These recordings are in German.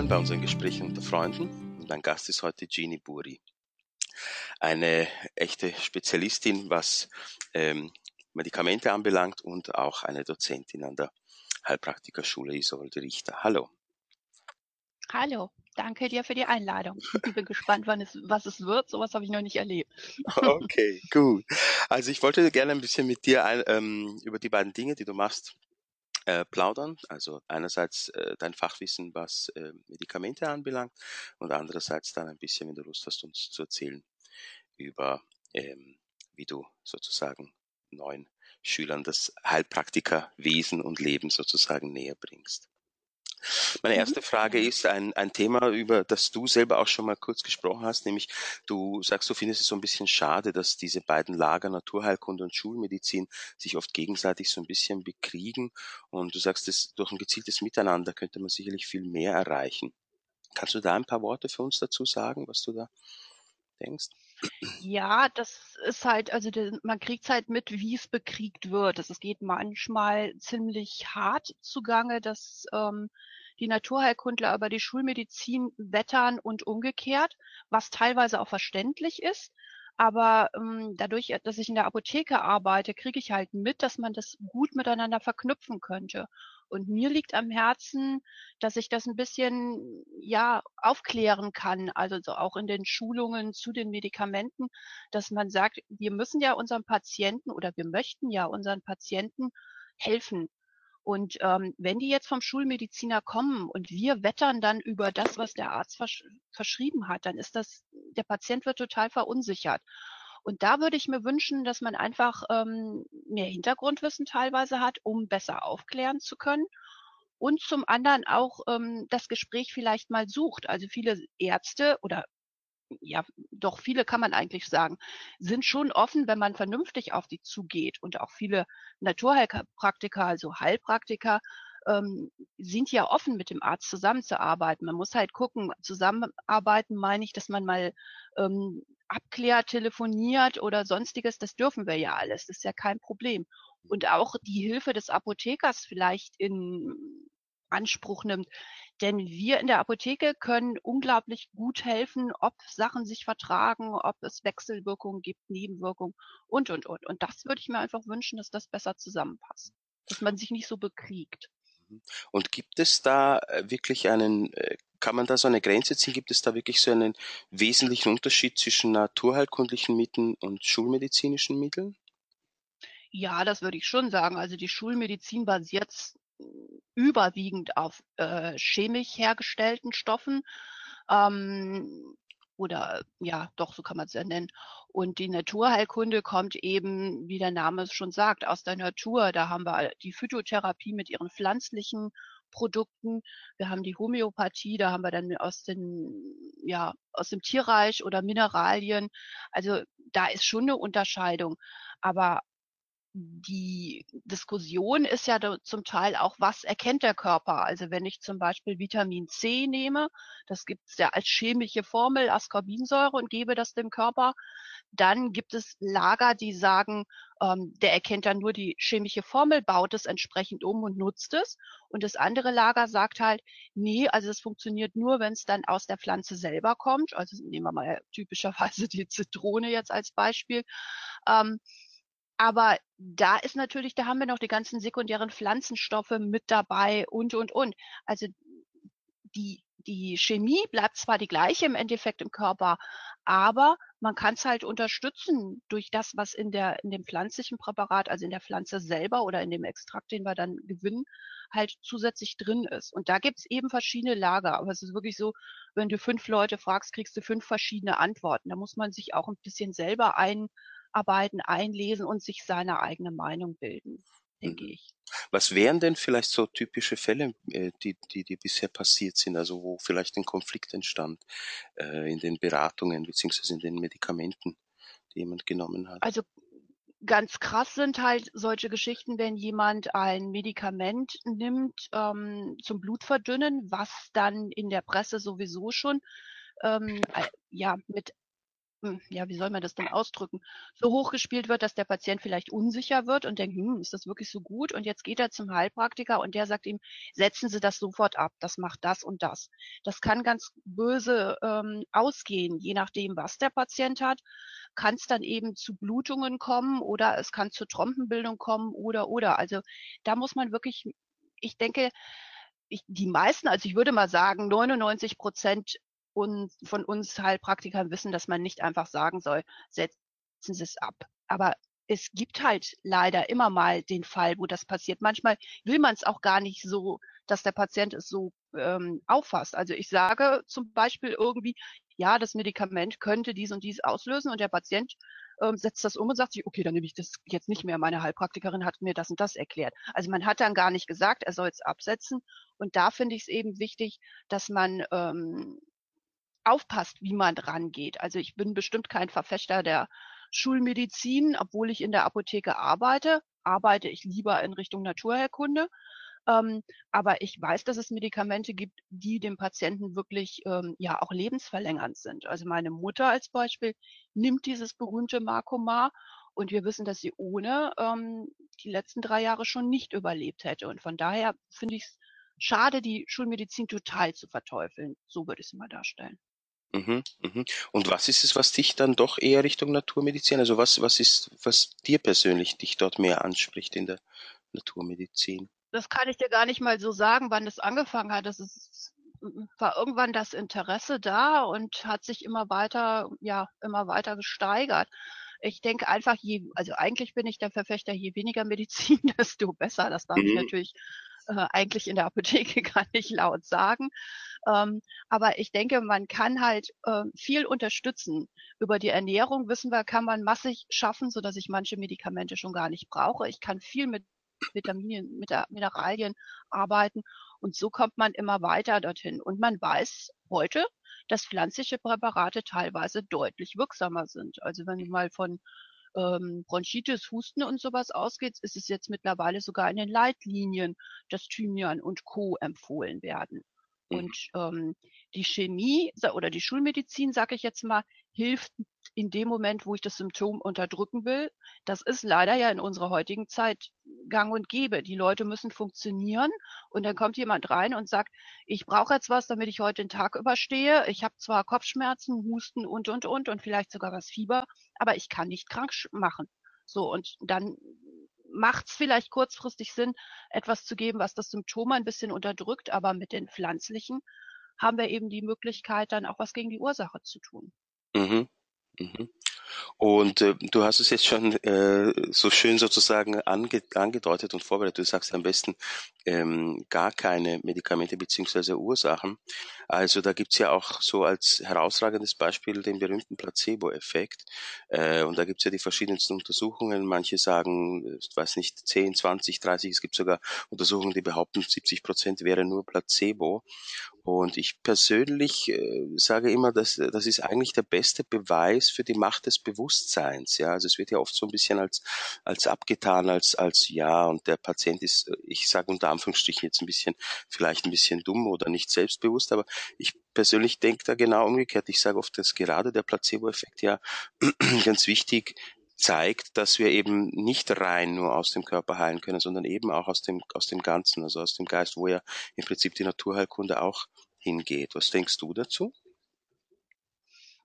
Willkommen bei unseren Gesprächen unter Freunden. Und mein Gast ist heute Jeannie Buri. Eine echte Spezialistin, was ähm, Medikamente anbelangt und auch eine Dozentin an der Heilpraktikerschule Isolde Richter. Hallo. Hallo, danke dir für die Einladung. Ich bin gespannt, wann es, was es wird. Sowas habe ich noch nicht erlebt. Okay, gut. Also ich wollte gerne ein bisschen mit dir ein, ähm, über die beiden Dinge, die du machst, äh, plaudern. Also einerseits äh, dein Fachwissen, was äh, Medikamente anbelangt und andererseits dann ein bisschen, wenn du Lust hast, uns zu erzählen über, ähm, wie du sozusagen neuen Schülern das Heilpraktikerwesen und Leben sozusagen näher bringst. Meine mhm. erste Frage ist ein, ein Thema, über das du selber auch schon mal kurz gesprochen hast, nämlich du sagst, du findest es so ein bisschen schade, dass diese beiden Lager Naturheilkunde und Schulmedizin sich oft gegenseitig so ein bisschen bekriegen und du sagst, dass durch ein gezieltes Miteinander könnte man sicherlich viel mehr erreichen. Kannst du da ein paar Worte für uns dazu sagen, was du da denkst? Ja, das ist halt, also man kriegt halt mit, wie es bekriegt wird. Es geht manchmal ziemlich hart zugange, dass ähm, die Naturheilkundler über die Schulmedizin wettern und umgekehrt, was teilweise auch verständlich ist. Aber ähm, dadurch, dass ich in der Apotheke arbeite, kriege ich halt mit, dass man das gut miteinander verknüpfen könnte. Und mir liegt am Herzen, dass ich das ein bisschen, ja, aufklären kann, also so auch in den Schulungen zu den Medikamenten, dass man sagt, wir müssen ja unseren Patienten oder wir möchten ja unseren Patienten helfen. Und ähm, wenn die jetzt vom Schulmediziner kommen und wir wettern dann über das, was der Arzt versch verschrieben hat, dann ist das, der Patient wird total verunsichert. Und da würde ich mir wünschen, dass man einfach ähm, mehr Hintergrundwissen teilweise hat, um besser aufklären zu können. Und zum anderen auch ähm, das Gespräch vielleicht mal sucht. Also viele Ärzte oder ja, doch viele kann man eigentlich sagen, sind schon offen, wenn man vernünftig auf die zugeht. Und auch viele Naturheilpraktiker, also Heilpraktiker, ähm, sind ja offen, mit dem Arzt zusammenzuarbeiten. Man muss halt gucken, zusammenarbeiten meine ich, dass man mal ähm, abklärt, telefoniert oder sonstiges. Das dürfen wir ja alles. Das ist ja kein Problem. Und auch die Hilfe des Apothekers vielleicht in Anspruch nimmt. Denn wir in der Apotheke können unglaublich gut helfen, ob Sachen sich vertragen, ob es Wechselwirkungen gibt, Nebenwirkungen und, und, und. Und das würde ich mir einfach wünschen, dass das besser zusammenpasst. Dass man sich nicht so bekriegt. Mhm. Und gibt es da äh, wirklich einen, äh, kann man da so eine Grenze ziehen? Gibt es da wirklich so einen wesentlichen Unterschied zwischen naturheilkundlichen Mitteln und schulmedizinischen Mitteln? Ja, das würde ich schon sagen. Also die Schulmedizin basiert überwiegend auf äh, chemisch hergestellten Stoffen. Ähm, oder ja, doch, so kann man es ja nennen. Und die Naturheilkunde kommt eben, wie der Name es schon sagt, aus der Natur. Da haben wir die Phytotherapie mit ihren pflanzlichen Produkten. Wir haben die Homöopathie, da haben wir dann aus den, ja, aus dem Tierreich oder Mineralien. Also da ist schon eine Unterscheidung. Aber die Diskussion ist ja zum Teil auch, was erkennt der Körper? Also wenn ich zum Beispiel Vitamin C nehme, das gibt es ja als chemische Formel Ascorbinsäure und gebe das dem Körper, dann gibt es Lager, die sagen, ähm, der erkennt dann nur die chemische Formel, baut es entsprechend um und nutzt es. Und das andere Lager sagt halt, nee, also es funktioniert nur, wenn es dann aus der Pflanze selber kommt. Also nehmen wir mal typischerweise die Zitrone jetzt als Beispiel. Ähm, aber da ist natürlich, da haben wir noch die ganzen sekundären Pflanzenstoffe mit dabei und, und, und. Also die, die Chemie bleibt zwar die gleiche im Endeffekt im Körper, aber man kann es halt unterstützen durch das, was in der, in dem pflanzlichen Präparat, also in der Pflanze selber oder in dem Extrakt, den wir dann gewinnen, halt zusätzlich drin ist. Und da gibt's eben verschiedene Lager. Aber es ist wirklich so, wenn du fünf Leute fragst, kriegst du fünf verschiedene Antworten. Da muss man sich auch ein bisschen selber ein, arbeiten, einlesen und sich seine eigene Meinung bilden, denke mhm. ich. Was wären denn vielleicht so typische Fälle, äh, die, die, die bisher passiert sind, also wo vielleicht ein Konflikt entstand äh, in den Beratungen beziehungsweise in den Medikamenten, die jemand genommen hat? Also ganz krass sind halt solche Geschichten, wenn jemand ein Medikament nimmt ähm, zum Blutverdünnen, was dann in der Presse sowieso schon ähm, ja mit ja, wie soll man das denn ausdrücken, so hochgespielt wird, dass der Patient vielleicht unsicher wird und denkt, hm, ist das wirklich so gut? Und jetzt geht er zum Heilpraktiker und der sagt ihm, setzen Sie das sofort ab, das macht das und das. Das kann ganz böse ähm, ausgehen, je nachdem, was der Patient hat, kann es dann eben zu Blutungen kommen oder es kann zur Trompenbildung kommen oder oder. Also da muss man wirklich, ich denke, ich, die meisten, also ich würde mal sagen, 99 Prozent und von uns Heilpraktikern wissen, dass man nicht einfach sagen soll, setzen Sie es ab. Aber es gibt halt leider immer mal den Fall, wo das passiert. Manchmal will man es auch gar nicht so, dass der Patient es so ähm, auffasst. Also ich sage zum Beispiel irgendwie, ja, das Medikament könnte dies und dies auslösen und der Patient ähm, setzt das um und sagt sich, okay, dann nehme ich das jetzt nicht mehr. Meine Heilpraktikerin hat mir das und das erklärt. Also man hat dann gar nicht gesagt, er soll es absetzen. Und da finde ich es eben wichtig, dass man ähm, aufpasst, wie man dran geht. Also ich bin bestimmt kein Verfechter der Schulmedizin, obwohl ich in der Apotheke arbeite, arbeite ich lieber in Richtung Naturheilkunde. Ähm, aber ich weiß, dass es Medikamente gibt, die dem Patienten wirklich ähm, ja auch lebensverlängernd sind. Also meine Mutter als Beispiel nimmt dieses berühmte Marcomar und wir wissen, dass sie ohne ähm, die letzten drei Jahre schon nicht überlebt hätte. Und von daher finde ich es schade, die Schulmedizin total zu verteufeln. So würde ich es mal darstellen. Mhm, mhm. Und was ist es, was dich dann doch eher Richtung Naturmedizin, also was, was ist, was dir persönlich dich dort mehr anspricht in der Naturmedizin? Das kann ich dir gar nicht mal so sagen, wann das angefangen hat. Das ist, war irgendwann das Interesse da und hat sich immer weiter, ja, immer weiter gesteigert. Ich denke einfach, je, also eigentlich bin ich der Verfechter, je weniger Medizin, desto besser. Das darf mhm. ich natürlich äh, eigentlich in der Apotheke gar nicht laut sagen. Ähm, aber ich denke, man kann halt äh, viel unterstützen. Über die Ernährung wissen wir, kann man massig schaffen, so dass ich manche Medikamente schon gar nicht brauche. Ich kann viel mit Vitaminen, mit Mineralien arbeiten und so kommt man immer weiter dorthin. Und man weiß heute, dass pflanzliche Präparate teilweise deutlich wirksamer sind. Also wenn du mal von ähm, Bronchitis, Husten und sowas ausgeht, ist es jetzt mittlerweile sogar in den Leitlinien, dass Thymian und Co. empfohlen werden. Mhm. Und ähm, die Chemie oder die Schulmedizin, sage ich jetzt mal, hilft in dem Moment, wo ich das Symptom unterdrücken will. Das ist leider ja in unserer heutigen Zeit gang und gäbe. Die Leute müssen funktionieren und dann kommt jemand rein und sagt, ich brauche jetzt was, damit ich heute den Tag überstehe. Ich habe zwar Kopfschmerzen, Husten und, und, und und vielleicht sogar was Fieber, aber ich kann nicht krank machen. So, und dann macht es vielleicht kurzfristig Sinn, etwas zu geben, was das Symptom ein bisschen unterdrückt, aber mit den pflanzlichen haben wir eben die Möglichkeit, dann auch was gegen die Ursache zu tun. Mhm. Mhm. Und äh, du hast es jetzt schon äh, so schön sozusagen ange angedeutet und vorbereitet. Du sagst am besten ähm, gar keine Medikamente beziehungsweise Ursachen. Also da gibt's ja auch so als herausragendes Beispiel den berühmten Placebo-Effekt. Äh, und da gibt's ja die verschiedensten Untersuchungen. Manche sagen, ich weiß nicht, 10, 20, 30. Es gibt sogar Untersuchungen, die behaupten, 70 Prozent wäre nur Placebo. Und ich persönlich äh, sage immer, dass das ist eigentlich der beste Beweis für die Macht des Bewusstseins. Ja, also es wird ja oft so ein bisschen als als abgetan, als als ja und der Patient ist, ich sage unter Anführungsstrichen jetzt ein bisschen vielleicht ein bisschen dumm oder nicht selbstbewusst, aber ich persönlich denke da genau umgekehrt. Ich sage oft, dass gerade der Placebo-Effekt ja ganz wichtig zeigt, dass wir eben nicht rein nur aus dem Körper heilen können, sondern eben auch aus dem, aus dem Ganzen, also aus dem Geist, wo ja im Prinzip die Naturheilkunde auch hingeht. Was denkst du dazu?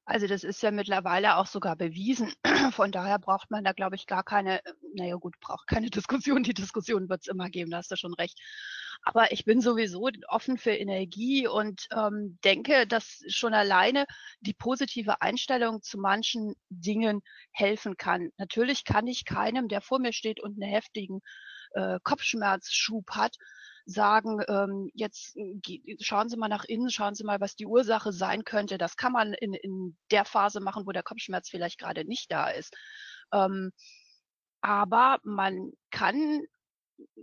Also das ist ja mittlerweile auch sogar bewiesen. Von daher braucht man da, glaube ich, gar keine, naja gut, braucht keine Diskussion. Die Diskussion wird es immer geben, da hast du schon recht. Aber ich bin sowieso offen für Energie und ähm, denke, dass schon alleine die positive Einstellung zu manchen Dingen helfen kann. Natürlich kann ich keinem, der vor mir steht und einen heftigen äh, Kopfschmerzschub hat, sagen, ähm, jetzt schauen Sie mal nach innen, schauen Sie mal, was die Ursache sein könnte. Das kann man in, in der Phase machen, wo der Kopfschmerz vielleicht gerade nicht da ist. Ähm, aber man kann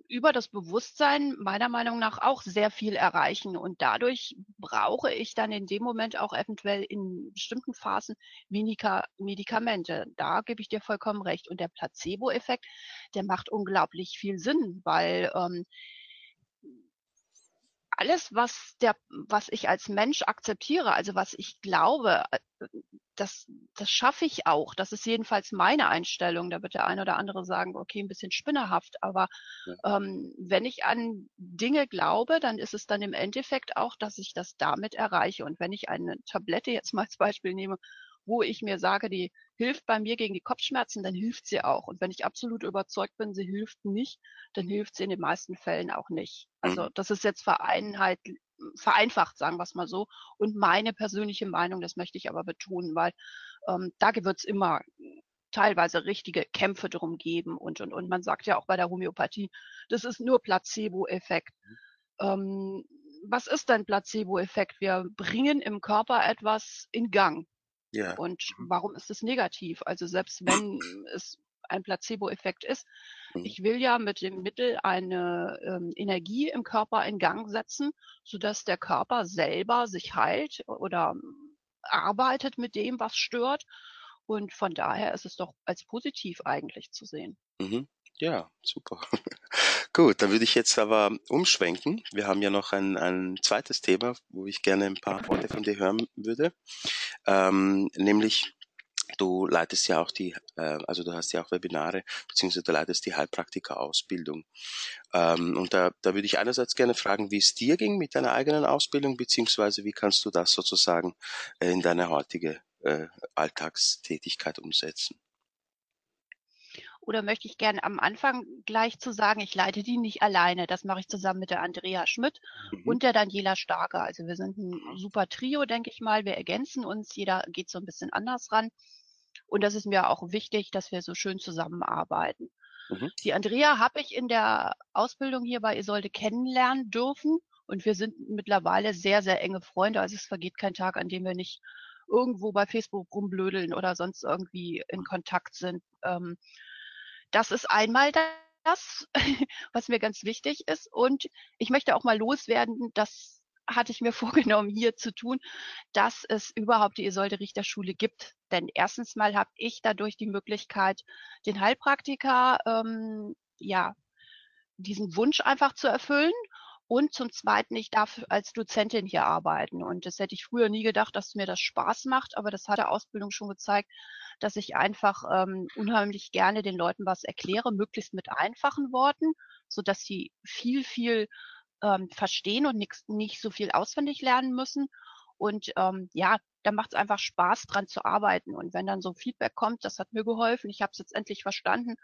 über das Bewusstsein meiner Meinung nach auch sehr viel erreichen. Und dadurch brauche ich dann in dem Moment auch eventuell in bestimmten Phasen weniger Medikamente. Da gebe ich dir vollkommen recht. Und der Placebo-Effekt, der macht unglaublich viel Sinn, weil ähm, alles, was der, was ich als Mensch akzeptiere, also was ich glaube, äh, das, das schaffe ich auch. Das ist jedenfalls meine Einstellung. Da wird der eine oder andere sagen, okay, ein bisschen spinnerhaft. Aber ja. ähm, wenn ich an Dinge glaube, dann ist es dann im Endeffekt auch, dass ich das damit erreiche. Und wenn ich eine Tablette jetzt mal als Beispiel nehme, wo ich mir sage, die hilft bei mir gegen die Kopfschmerzen, dann hilft sie auch. Und wenn ich absolut überzeugt bin, sie hilft nicht, dann hilft sie in den meisten Fällen auch nicht. Also mhm. das ist jetzt Vereinheit, vereinfacht, sagen wir es mal so. Und meine persönliche Meinung, das möchte ich aber betonen, weil ähm, da wird es immer teilweise richtige Kämpfe drum geben und, und, und man sagt ja auch bei der Homöopathie, das ist nur Placebo-Effekt. Mhm. Ähm, was ist denn Placebo-Effekt? Wir bringen im Körper etwas in Gang. Ja. Und mhm. warum ist es negativ? Also selbst wenn es ein Placebo-Effekt ist, mhm. ich will ja mit dem Mittel eine ähm, Energie im Körper in Gang setzen, sodass der Körper selber sich heilt oder arbeitet mit dem, was stört. Und von daher ist es doch als positiv eigentlich zu sehen. Mhm. Ja, super. Gut, dann würde ich jetzt aber umschwenken. Wir haben ja noch ein, ein zweites Thema, wo ich gerne ein paar Worte von dir hören würde. Ähm, nämlich, du leitest ja auch die, äh, also du hast ja auch Webinare, beziehungsweise du leitest die Heilpraktika-Ausbildung. Ähm, und da, da würde ich einerseits gerne fragen, wie es dir ging mit deiner eigenen Ausbildung, beziehungsweise wie kannst du das sozusagen äh, in deine heutige äh, Alltagstätigkeit umsetzen? Oder möchte ich gerne am Anfang gleich zu sagen, ich leite die nicht alleine. Das mache ich zusammen mit der Andrea Schmidt mhm. und der Daniela Starke. Also wir sind ein super Trio, denke ich mal. Wir ergänzen uns. Jeder geht so ein bisschen anders ran. Und das ist mir auch wichtig, dass wir so schön zusammenarbeiten. Mhm. Die Andrea habe ich in der Ausbildung hier bei Isolde kennenlernen dürfen. Und wir sind mittlerweile sehr, sehr enge Freunde. Also es vergeht kein Tag, an dem wir nicht irgendwo bei Facebook rumblödeln oder sonst irgendwie in Kontakt sind. Ähm, das ist einmal das, was mir ganz wichtig ist. Und ich möchte auch mal loswerden, das hatte ich mir vorgenommen, hier zu tun, dass es überhaupt die Isolde Richter Schule gibt. Denn erstens mal habe ich dadurch die Möglichkeit, den Heilpraktiker, ähm, ja, diesen Wunsch einfach zu erfüllen. Und zum Zweiten, ich darf als Dozentin hier arbeiten. Und das hätte ich früher nie gedacht, dass mir das Spaß macht. Aber das hat der Ausbildung schon gezeigt, dass ich einfach ähm, unheimlich gerne den Leuten was erkläre, möglichst mit einfachen Worten, so dass sie viel, viel ähm, verstehen und nix, nicht so viel auswendig lernen müssen. Und ähm, ja, da macht es einfach Spaß, dran zu arbeiten. Und wenn dann so Feedback kommt, das hat mir geholfen, ich habe es jetzt endlich verstanden,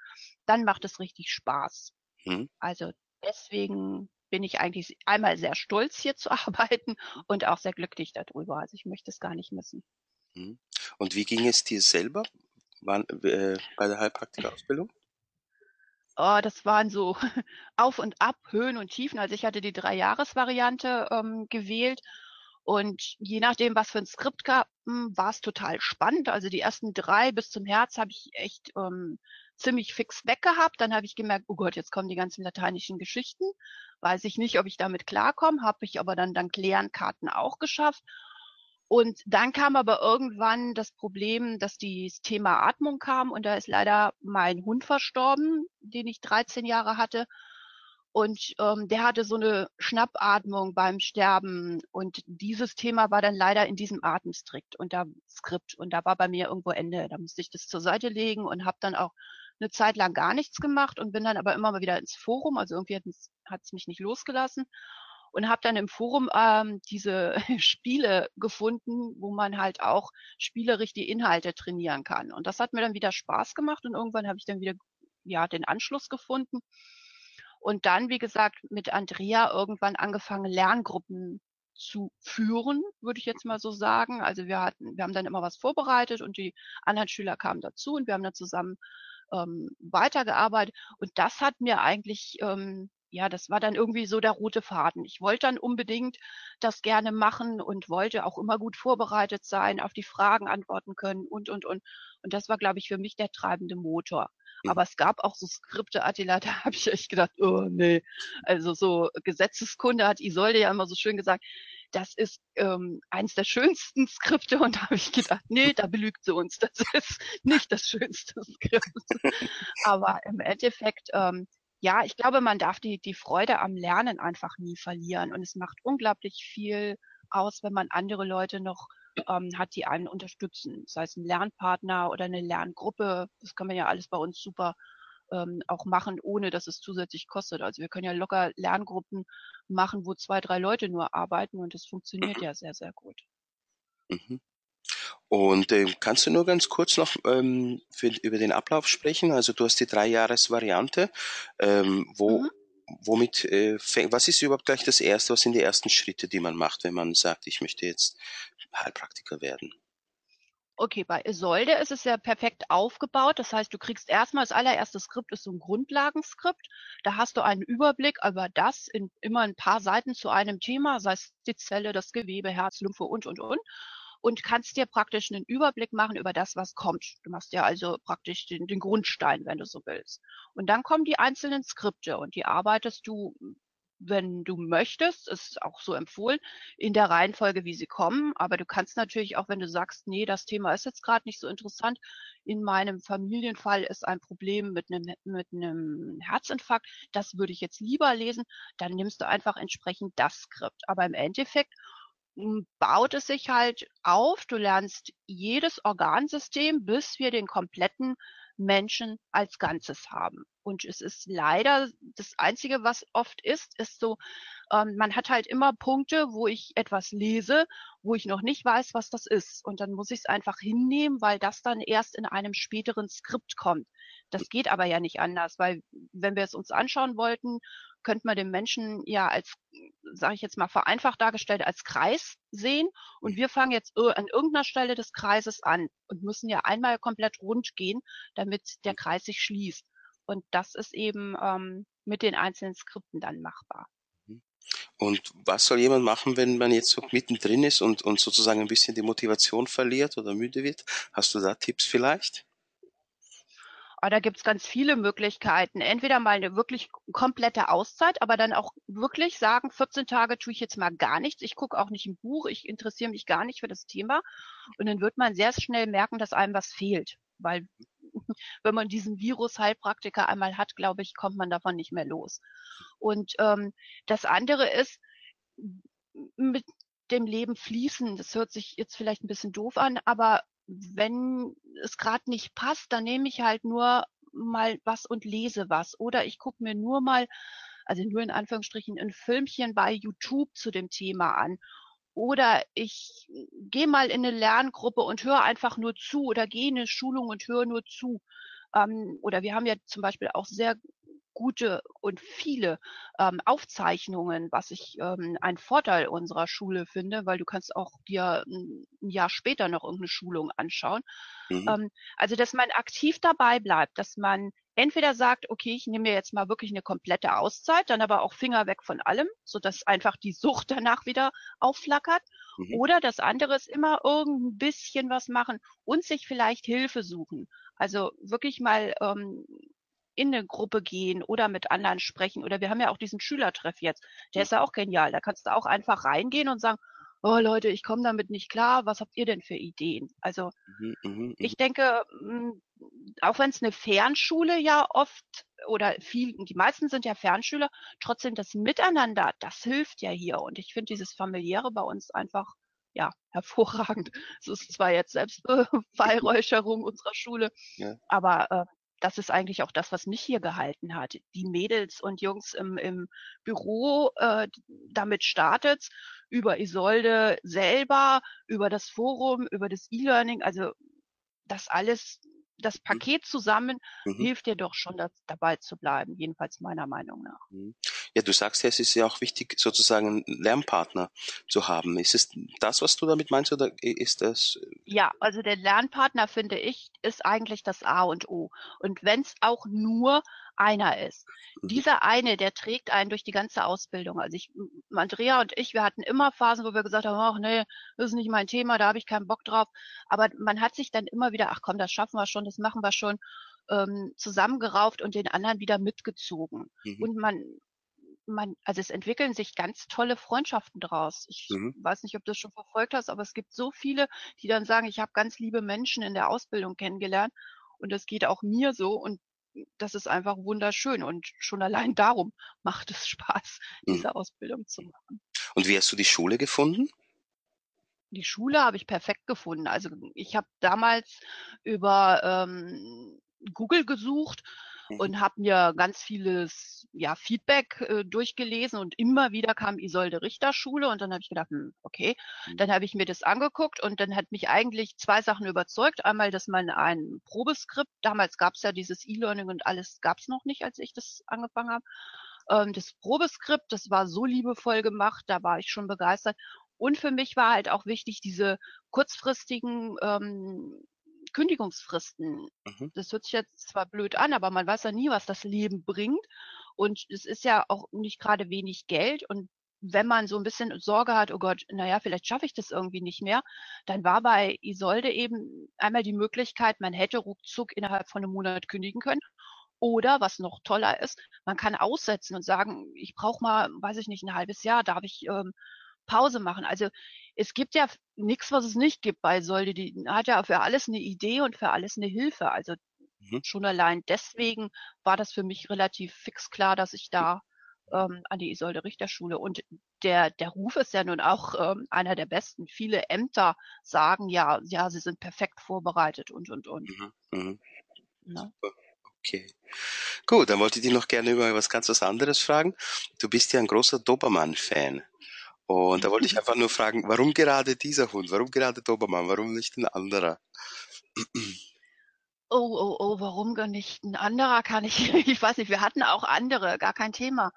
dann macht es richtig Spaß. Mhm. Also deswegen bin ich eigentlich einmal sehr stolz, hier zu arbeiten und auch sehr glücklich darüber. Also ich möchte es gar nicht missen. Mhm. Und wie ging es dir selber Wann, äh, bei der Heilpraktikerausbildung? Oh, das waren so Auf und Ab, Höhen und Tiefen. Also ich hatte die Drei-Jahres-Variante ähm, gewählt und je nachdem, was für ein Skript gab, hm, war es total spannend. Also die ersten drei bis zum Herz habe ich echt ähm, ziemlich fix weggehabt. Dann habe ich gemerkt, oh Gott, jetzt kommen die ganzen lateinischen Geschichten. Weiß ich nicht, ob ich damit klarkomme, habe ich aber dann dank Lernkarten auch geschafft. Und dann kam aber irgendwann das Problem, dass das Thema Atmung kam und da ist leider mein Hund verstorben, den ich 13 Jahre hatte. Und ähm, der hatte so eine Schnappatmung beim Sterben. Und dieses Thema war dann leider in diesem Atemstrikt und da Skript. Und da war bei mir irgendwo Ende. Da musste ich das zur Seite legen und habe dann auch eine Zeit lang gar nichts gemacht und bin dann aber immer mal wieder ins Forum. Also irgendwie hat es mich nicht losgelassen und habe dann im Forum ähm, diese Spiele gefunden, wo man halt auch spielerisch die Inhalte trainieren kann. Und das hat mir dann wieder Spaß gemacht und irgendwann habe ich dann wieder ja den Anschluss gefunden und dann wie gesagt mit Andrea irgendwann angefangen Lerngruppen zu führen, würde ich jetzt mal so sagen. Also wir hatten, wir haben dann immer was vorbereitet und die anderen Schüler kamen dazu und wir haben dann zusammen ähm, weitergearbeitet. Und das hat mir eigentlich ähm, ja, das war dann irgendwie so der rote Faden. Ich wollte dann unbedingt das gerne machen und wollte auch immer gut vorbereitet sein, auf die Fragen antworten können und, und, und. Und das war, glaube ich, für mich der treibende Motor. Mhm. Aber es gab auch so Skripte, Attila, da habe ich echt gedacht, oh nee. Also so Gesetzeskunde hat Isolde ja immer so schön gesagt, das ist ähm, eins der schönsten Skripte und da habe ich gedacht, nee, da belügt sie uns. Das ist nicht das schönste Skript. Aber im Endeffekt ähm, ja, ich glaube, man darf die, die Freude am Lernen einfach nie verlieren. Und es macht unglaublich viel aus, wenn man andere Leute noch ähm, hat, die einen unterstützen. Das heißt, ein Lernpartner oder eine Lerngruppe, das kann man ja alles bei uns super ähm, auch machen, ohne dass es zusätzlich kostet. Also wir können ja locker Lerngruppen machen, wo zwei, drei Leute nur arbeiten und das funktioniert ja sehr, sehr gut. Mhm. Und ähm, kannst du nur ganz kurz noch ähm, für, über den Ablauf sprechen? Also du hast die Drei-Jahres-Variante. Ähm, wo, mhm. Womit, äh, was ist überhaupt gleich das Erste? Was sind die ersten Schritte, die man macht, wenn man sagt, ich möchte jetzt Heilpraktiker werden? Okay, bei Isolde ist es ja perfekt aufgebaut. Das heißt, du kriegst erstmal das allererste Skript ist so ein Grundlagenskript. Da hast du einen Überblick über das in immer ein paar Seiten zu einem Thema, sei es die Zelle, das Gewebe, Herz, Lymphe und, und, und. Und kannst dir praktisch einen Überblick machen über das, was kommt. Du machst ja also praktisch den, den Grundstein, wenn du so willst. Und dann kommen die einzelnen Skripte und die arbeitest du wenn du möchtest, ist auch so empfohlen, in der Reihenfolge, wie sie kommen. Aber du kannst natürlich auch, wenn du sagst, nee, das Thema ist jetzt gerade nicht so interessant, in meinem Familienfall ist ein Problem mit einem, mit einem Herzinfarkt, das würde ich jetzt lieber lesen, dann nimmst du einfach entsprechend das Skript. Aber im Endeffekt hm, baut es sich halt auf, du lernst jedes Organsystem, bis wir den kompletten Menschen als Ganzes haben. Und es ist leider das Einzige, was oft ist, ist so, ähm, man hat halt immer Punkte, wo ich etwas lese, wo ich noch nicht weiß, was das ist. Und dann muss ich es einfach hinnehmen, weil das dann erst in einem späteren Skript kommt. Das geht aber ja nicht anders, weil wenn wir es uns anschauen wollten, könnte man den Menschen ja als, sage ich jetzt mal vereinfacht dargestellt, als Kreis sehen. Und wir fangen jetzt an irgendeiner Stelle des Kreises an und müssen ja einmal komplett rund gehen, damit der Kreis sich schließt. Und das ist eben ähm, mit den einzelnen Skripten dann machbar. Mhm. Und was soll jemand machen, wenn man jetzt so mittendrin ist und, und sozusagen ein bisschen die Motivation verliert oder müde wird? Hast du da Tipps vielleicht? Aber da gibt's ganz viele Möglichkeiten. Entweder mal eine wirklich komplette Auszeit, aber dann auch wirklich sagen, 14 Tage tue ich jetzt mal gar nichts. Ich gucke auch nicht im Buch, ich interessiere mich gar nicht für das Thema. Und dann wird man sehr schnell merken, dass einem was fehlt. Weil wenn man diesen Virus-Heilpraktiker einmal hat, glaube ich, kommt man davon nicht mehr los. Und ähm, das andere ist, mit dem Leben fließen. Das hört sich jetzt vielleicht ein bisschen doof an, aber wenn es gerade nicht passt, dann nehme ich halt nur mal was und lese was. Oder ich gucke mir nur mal, also nur in Anführungsstrichen, ein Filmchen bei YouTube zu dem Thema an. Oder ich gehe mal in eine Lerngruppe und höre einfach nur zu oder gehe in eine Schulung und höre nur zu. Ähm, oder wir haben ja zum Beispiel auch sehr gute und viele ähm, Aufzeichnungen, was ich ähm, ein Vorteil unserer Schule finde, weil du kannst auch dir ein, ein Jahr später noch irgendeine Schulung anschauen. Mhm. Ähm, also, dass man aktiv dabei bleibt, dass man entweder sagt, okay, ich nehme mir jetzt mal wirklich eine komplette Auszeit, dann aber auch Finger weg von allem, so dass einfach die Sucht danach wieder aufflackert. Mhm. Oder das andere ist immer irgendein bisschen was machen und sich vielleicht Hilfe suchen. Also wirklich mal ähm, in eine Gruppe gehen oder mit anderen sprechen. Oder wir haben ja auch diesen Schülertreff jetzt. Der ist ja auch genial. Da kannst du auch einfach reingehen und sagen, oh Leute, ich komme damit nicht klar, was habt ihr denn für Ideen? Also mhm, mh, mh. ich denke, hm, auch wenn es eine Fernschule ja oft oder viel, die meisten sind ja Fernschüler, trotzdem das Miteinander, das hilft ja hier. Und ich finde dieses familiäre bei uns einfach ja, hervorragend. Es ist zwar jetzt Selbstbeweihräucherung unserer Schule, ja. aber äh, das ist eigentlich auch das, was mich hier gehalten hat. Die Mädels und Jungs im, im Büro, äh, damit startet über Isolde selber, über das Forum, über das E-Learning, also das alles, das mhm. Paket zusammen mhm. hilft dir doch schon das, dabei zu bleiben, jedenfalls meiner Meinung nach. Mhm. Ja, du sagst ja, es ist ja auch wichtig, sozusagen einen Lernpartner zu haben. Ist es das, was du damit meinst, oder ist das? Ja, also der Lernpartner, finde ich, ist eigentlich das A und O. Und wenn es auch nur einer ist. Mhm. Dieser eine, der trägt einen durch die ganze Ausbildung. Also ich, Andrea und ich, wir hatten immer Phasen, wo wir gesagt haben, ach nee, das ist nicht mein Thema, da habe ich keinen Bock drauf. Aber man hat sich dann immer wieder, ach komm, das schaffen wir schon, das machen wir schon, ähm, zusammengerauft und den anderen wieder mitgezogen. Mhm. Und man man, also es entwickeln sich ganz tolle Freundschaften draus. Ich mhm. weiß nicht, ob du das schon verfolgt hast, aber es gibt so viele, die dann sagen, ich habe ganz liebe Menschen in der Ausbildung kennengelernt und das geht auch mir so und das ist einfach wunderschön und schon allein darum macht es Spaß, mhm. diese Ausbildung zu machen. Und wie hast du die Schule gefunden? die Schule habe ich perfekt gefunden. Also ich habe damals über ähm, Google gesucht Mhm. und habe mir ganz vieles ja, Feedback äh, durchgelesen und immer wieder kam Isolde Richter Schule und dann habe ich gedacht, hm, okay, Mhm. dann habe ich mir das angeguckt und dann hat mich eigentlich zwei Sachen überzeugt. Einmal, dass man ein Probeskript, damals gab es ja dieses E-Learning und alles gab es noch nicht, als ich das angefangen habe. Ähm, das Probeskript, das war so liebevoll gemacht, da war ich schon begeistert. Und für mich war halt auch wichtig, diese kurzfristigen ähm, Kündigungsfristen. Mhm. Das hört sich jetzt zwar blöd an, aber man weiß ja nie, was das Leben bringt. Und es ist ja auch nicht gerade wenig Geld. Und wenn man so ein bisschen Sorge hat, oh Gott, naja, vielleicht schaffe ich das irgendwie nicht mehr, dann war bei Isolde eben einmal die Möglichkeit, man hätte ruckzuck innerhalb von einem Monat kündigen können. Oder was noch toller ist, man kann aussetzen und sagen, ich brauche mal, weiß ich nicht, ein halbes Jahr, darf ich ähm, Pause machen. Also es gibt ja nichts, was es nicht gibt bei Solde. Die hat ja für alles eine Idee und für alles eine Hilfe. Also Mhm. schon allein deswegen war das für mich relativ fix klar, dass ich da ähm, an die Isolde Richterschule und der der Ruf ist ja nun auch ähm, einer der besten. Viele Ämter sagen ja, ja, sie sind perfekt vorbereitet und und und. Mhm. Mhm. Ne? Okay. Gut, dann wollte ich dich noch gerne über was ganz was anderes fragen. Du bist ja ein großer Dobermann-Fan. Und da wollte ich einfach nur fragen, warum gerade dieser Hund? Warum gerade Dobermann? Warum nicht ein anderer? Oh, oh, oh, warum gar nicht ein anderer kann ich, ich weiß nicht, wir hatten auch andere, gar kein Thema.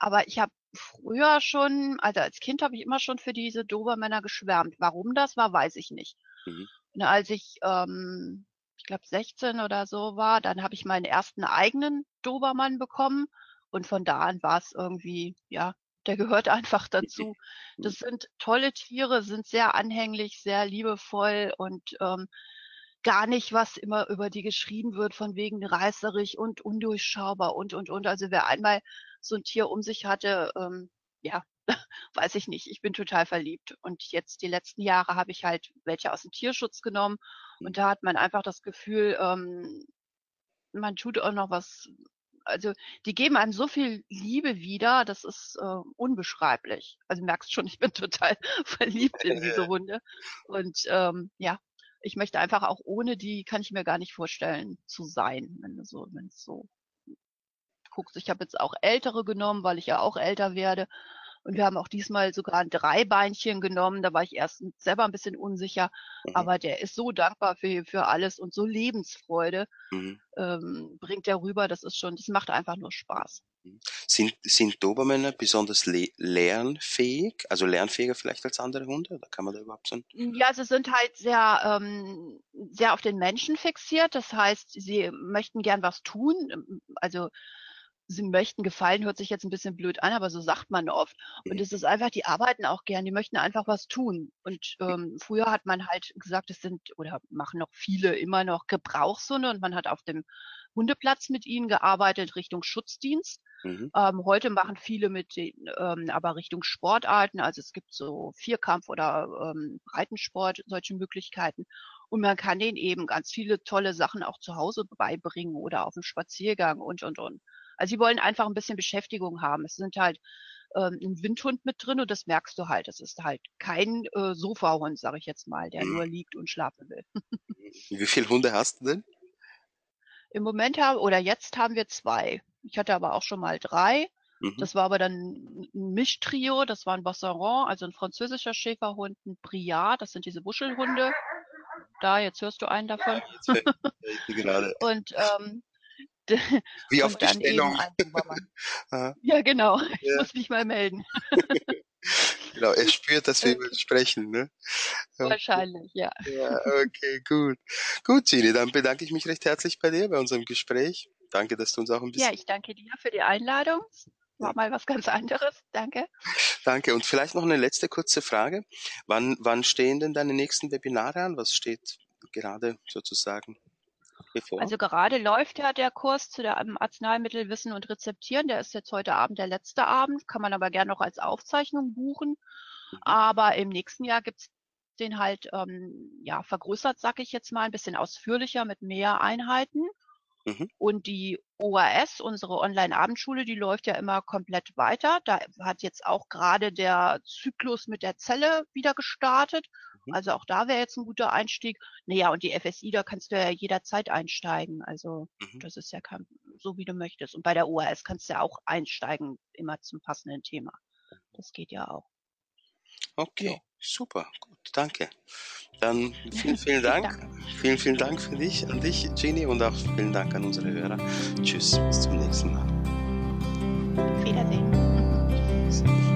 Aber ich habe früher schon, also als Kind habe ich immer schon für diese Dobermänner geschwärmt. Warum das war, weiß ich nicht. Mhm. Und als ich, ähm, ich glaube 16 oder so war, dann habe ich meinen ersten eigenen Dobermann bekommen und von da an war es irgendwie, ja, der gehört einfach dazu. Das sind tolle Tiere, sind sehr anhänglich, sehr liebevoll und ähm, gar nicht, was immer über die geschrieben wird, von wegen reißerig und undurchschaubar und, und, und. Also wer einmal so ein Tier um sich hatte, ähm, ja, weiß ich nicht. Ich bin total verliebt. Und jetzt die letzten Jahre habe ich halt welche aus dem Tierschutz genommen. Und da hat man einfach das Gefühl, ähm, man tut auch noch was. Also die geben einem so viel Liebe wieder, das ist äh, unbeschreiblich. Also merkst schon, ich bin total verliebt in diese Hunde. Und ähm, ja, ich möchte einfach auch ohne die, kann ich mir gar nicht vorstellen zu sein, wenn du so, wenn es so guckst. Ich habe jetzt auch ältere genommen, weil ich ja auch älter werde. Und wir haben auch diesmal sogar ein Dreibeinchen genommen. Da war ich erst selber ein bisschen unsicher. Mhm. Aber der ist so dankbar für, für alles und so Lebensfreude Mhm. ähm, bringt er rüber. Das ist schon, das macht einfach nur Spaß. Sind, sind Dobermänner besonders le lernfähig? Also lernfähiger vielleicht als andere Hunde? Oder kann man da überhaupt so ein... Ja, sie sind halt sehr, ähm, sehr auf den Menschen fixiert. Das heißt, sie möchten gern was tun. Also sie möchten gefallen, hört sich jetzt ein bisschen blöd an, aber so sagt man oft. Und es ist einfach, die arbeiten auch gern, die möchten einfach was tun. Und ähm, früher hat man halt gesagt, es sind, oder machen noch viele immer noch Gebrauchshunde und man hat auf dem Hundeplatz mit ihnen gearbeitet Richtung Schutzdienst. Mhm. Ähm, heute machen viele mit den, ähm, aber Richtung Sportarten. Also es gibt so Vierkampf oder ähm, Breitensport, solche Möglichkeiten. Und man kann denen eben ganz viele tolle Sachen auch zu Hause beibringen oder auf dem Spaziergang und, und, und. Also sie wollen einfach ein bisschen Beschäftigung haben. Es sind halt ähm, ein Windhund mit drin und das merkst du halt. Es ist halt kein äh, Sofahund, sage ich jetzt mal, der Mhm. nur liegt und schlafen will. Wie viele Hunde hast du denn? Im Moment haben, oder jetzt haben wir zwei. Ich hatte aber auch schon mal drei. Mhm. Das war aber dann ein Mischtrio. Das war ein Bosseron, also ein französischer Schäferhund, ein Briard, das sind diese Wuschelhunde. Da, jetzt hörst du einen davon. Gerade. Und, ähm, Wie auf Bestellung. ein Dobermann. Aha, Ja, genau. Ich Ja. muss mich mal melden. genau, er spürt, dass wir ihn sprechen, ne? Wahrscheinlich, ja. Ja, okay, gut. Gut, Sini, dann bedanke ich mich recht herzlich bei dir, bei unserem Gespräch. Danke, dass du uns auch ein bisschen... Ja, ich danke dir für die Einladung. War Ja. mal was ganz anderes. Danke. Danke. Und vielleicht noch eine letzte kurze Frage. Wann, wann stehen denn deine nächsten Webinare an? Was steht gerade sozusagen bevor? Also gerade läuft ja der Kurs zu der ähm, Arzneimittelwissen und Rezeptieren. Der ist jetzt heute Abend der letzte Abend, kann man aber gerne noch als Aufzeichnung buchen. Mhm. Aber im nächsten Jahr gibt's den halt ähm, ja vergrößert, sag ich jetzt mal, ein bisschen ausführlicher mit mehr Einheiten. Mhm. Und die OAS, unsere Online-Abendschule, die läuft ja immer komplett weiter. Da hat jetzt auch gerade der Zyklus mit der Zelle wieder gestartet. Mhm. Also auch da wäre jetzt ein guter Einstieg. Naja, und die FSI, da kannst du ja jederzeit einsteigen. Also mhm. das ist ja kein, so wie du möchtest. Und bei der OAS kannst du ja auch einsteigen, immer zum passenden Thema. Das geht ja auch. Okay, ja. super, gut, danke. Dann vielen, vielen Dank. Vielen, vielen Dank für dich, an dich, Jenny, und auch vielen Dank an unsere Hörer. Tschüss, bis zum nächsten Mal. Auf Wiedersehen.